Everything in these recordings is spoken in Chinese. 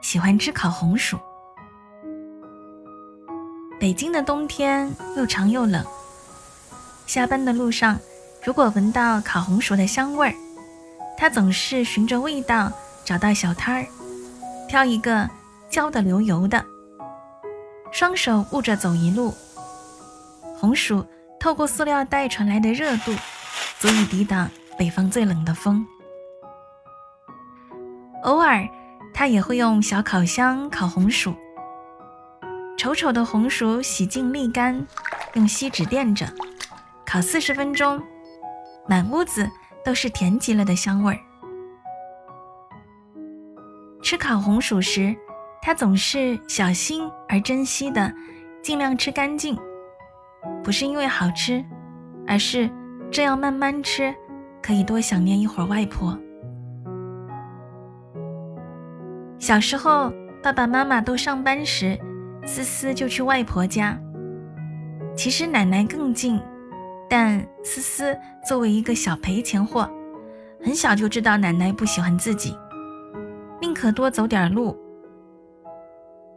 喜欢吃烤红薯。北京的冬天又长又冷，下班的路上，如果闻到烤红薯的香味儿，他总是循着味道找到小摊儿，挑一个焦的流油的，双手捂着走一路。红薯透过塑料袋传来的热度，足以抵挡北方最冷的风。偶尔。他也会用小烤箱烤红薯，丑丑的红薯洗净沥干，用锡纸垫着，烤四十分钟，满屋子都是甜极了的香味儿。吃烤红薯时，他总是小心而珍惜的，尽量吃干净，不是因为好吃，而是这样慢慢吃，可以多想念一会儿外婆。小时候，爸爸妈妈都上班时，思思就去外婆家。其实奶奶更近，但思思作为一个小赔钱货，很小就知道奶奶不喜欢自己，宁可多走点路。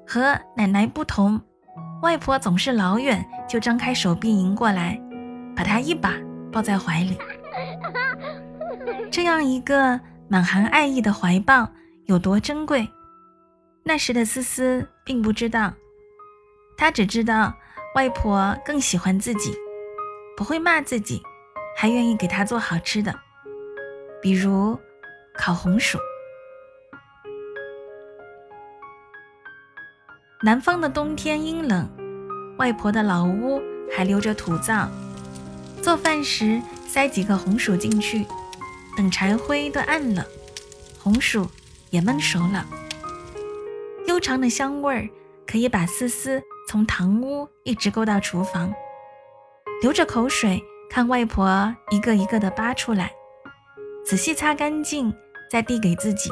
和奶奶不同，外婆总是老远就张开手臂迎过来，把她一把抱在怀里。这样一个满含爱意的怀抱。有多珍贵？那时的思思并不知道，她只知道外婆更喜欢自己，不会骂自己，还愿意给她做好吃的，比如烤红薯。南方的冬天阴冷，外婆的老屋还留着土灶，做饭时塞几个红薯进去，等柴灰都暗了，红薯。也焖熟了，悠长的香味儿可以把丝丝从堂屋一直勾到厨房，流着口水看外婆一个一个的扒出来，仔细擦干净再递给自己。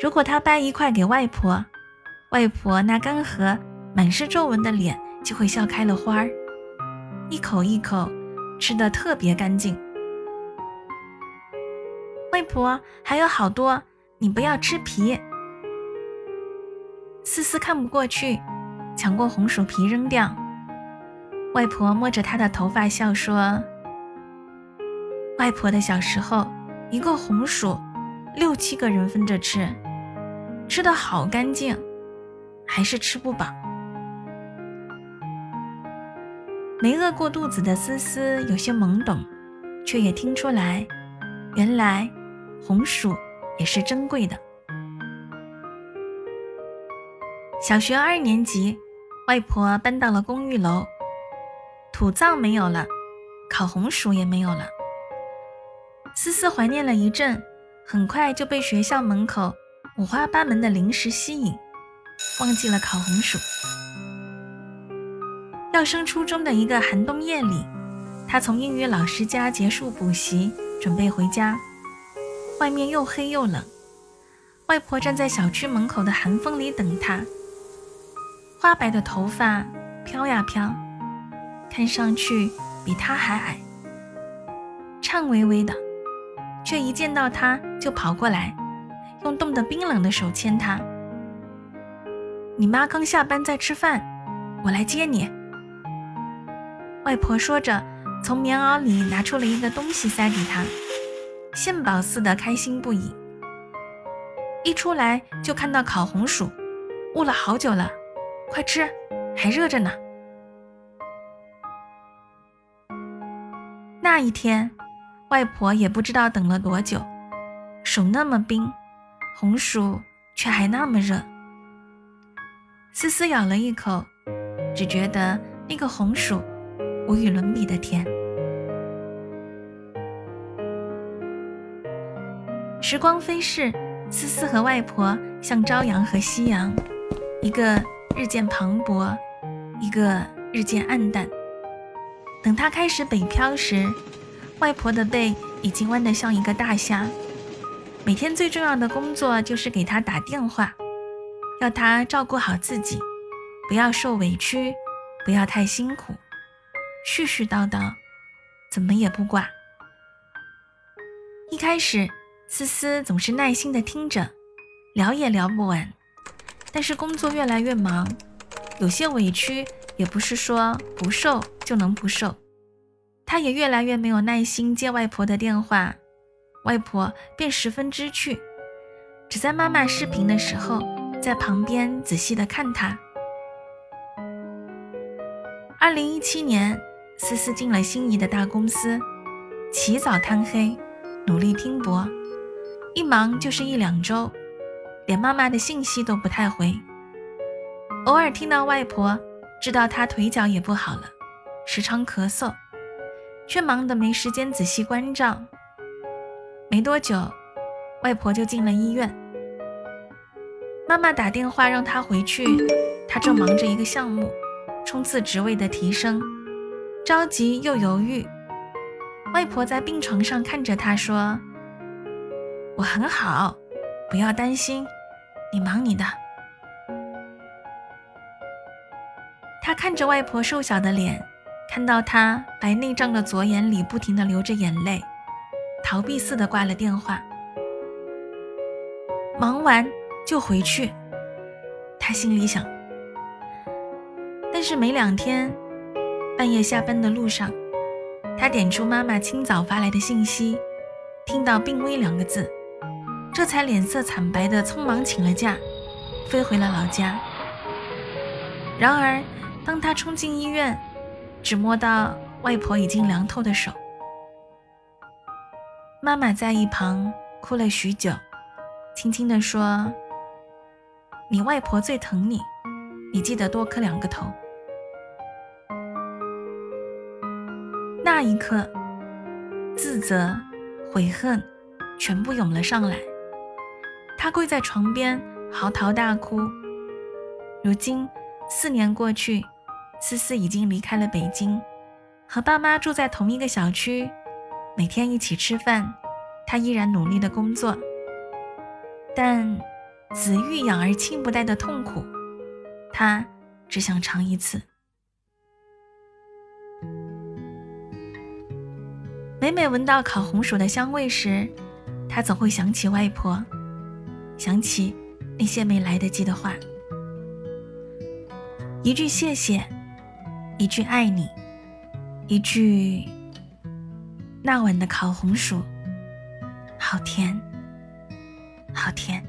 如果他掰一块给外婆，外婆那干涸、满是皱纹的脸就会笑开了花儿，一口一口吃得特别干净。外婆还有好多，你不要吃皮。思思看不过去，抢过红薯皮扔掉。外婆摸着她的头发笑说：“外婆的小时候，一个红薯六七个人分着吃，吃的好干净，还是吃不饱。”没饿过肚子的思思有些懵懂，却也听出来，原来。红薯也是珍贵的。小学二年级，外婆搬到了公寓楼，土灶没有了，烤红薯也没有了。思思怀念了一阵，很快就被学校门口五花八门的零食吸引，忘记了烤红薯。要升初中的一个寒冬夜里，他从英语老师家结束补习，准备回家。外面又黑又冷，外婆站在小区门口的寒风里等他。花白的头发飘呀飘，看上去比他还矮，颤巍巍的，却一见到他就跑过来，用冻得冰冷的手牵他。你妈刚下班在吃饭，我来接你。外婆说着，从棉袄里拿出了一个东西塞给他。献宝似的开心不已，一出来就看到烤红薯，捂了好久了，快吃，还热着呢。那一天，外婆也不知道等了多久，手那么冰，红薯却还那么热。思思咬了一口，只觉得那个红薯无与伦比的甜。时光飞逝，思思和外婆像朝阳和夕阳，一个日渐磅礴，一个日渐暗淡。等他开始北漂时，外婆的背已经弯得像一个大虾。每天最重要的工作就是给他打电话，要他照顾好自己，不要受委屈，不要太辛苦，絮絮叨叨，怎么也不挂。一开始，思思总是耐心的听着，聊也聊不完。但是工作越来越忙，有些委屈也不是说不受就能不受。他也越来越没有耐心接外婆的电话，外婆便十分知趣，只在妈妈视频的时候在旁边仔细的看他。二零一七年，思思进了心仪的大公司，起早贪黑。努力拼搏，一忙就是一两周，连妈妈的信息都不太回。偶尔听到外婆，知道她腿脚也不好了，时常咳嗽，却忙得没时间仔细关照。没多久，外婆就进了医院。妈妈打电话让她回去，她正忙着一个项目，冲刺职位的提升，着急又犹豫。外婆在病床上看着他说：“我很好，不要担心，你忙你的。”他看着外婆瘦小的脸，看到她白内障的左眼里不停的流着眼泪，逃避似的挂了电话。忙完就回去，他心里想。但是没两天，半夜下班的路上。他点出妈妈清早发来的信息，听到“病危”两个字，这才脸色惨白的匆忙请了假，飞回了老家。然而，当他冲进医院，只摸到外婆已经凉透的手。妈妈在一旁哭了许久，轻轻地说：“你外婆最疼你，你记得多磕两个头。”那一刻，自责、悔恨全部涌了上来。他跪在床边嚎啕大哭。如今四年过去，思思已经离开了北京，和爸妈住在同一个小区，每天一起吃饭。他依然努力的工作，但子欲养而亲不待的痛苦，他只想尝一次。每每闻到烤红薯的香味时，他总会想起外婆，想起那些没来得及的话。一句谢谢，一句爱你，一句那晚的烤红薯，好甜，好甜。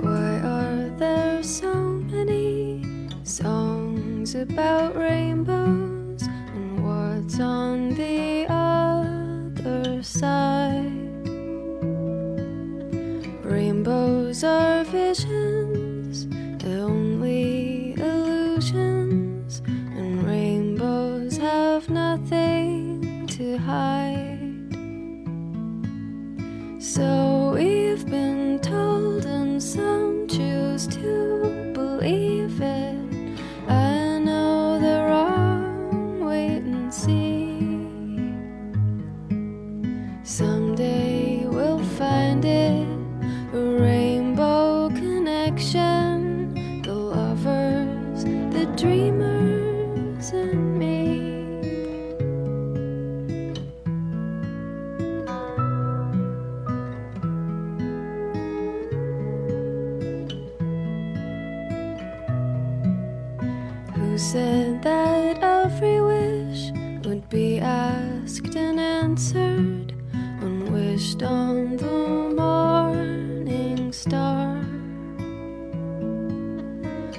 Why are there so many songs about rainbows and what's on the other side. so said that every wish would be asked and answered, one wished on the morning star.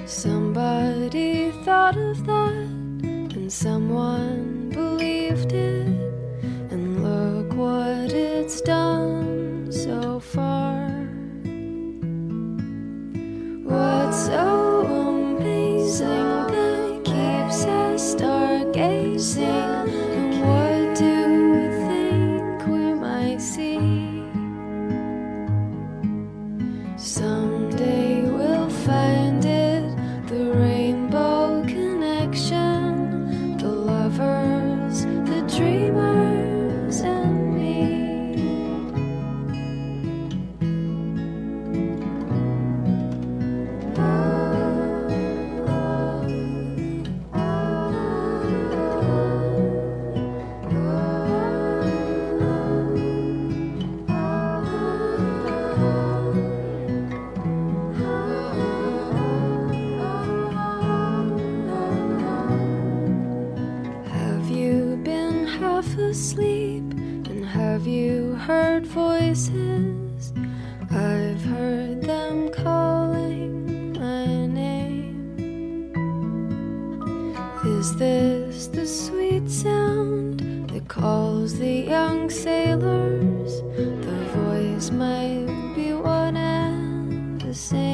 Somebody thought of that, and someone believed. Asleep? And have you heard voices? I've heard them calling my name. Is this the sweet sound that calls the young sailors? The voice might be one and the same.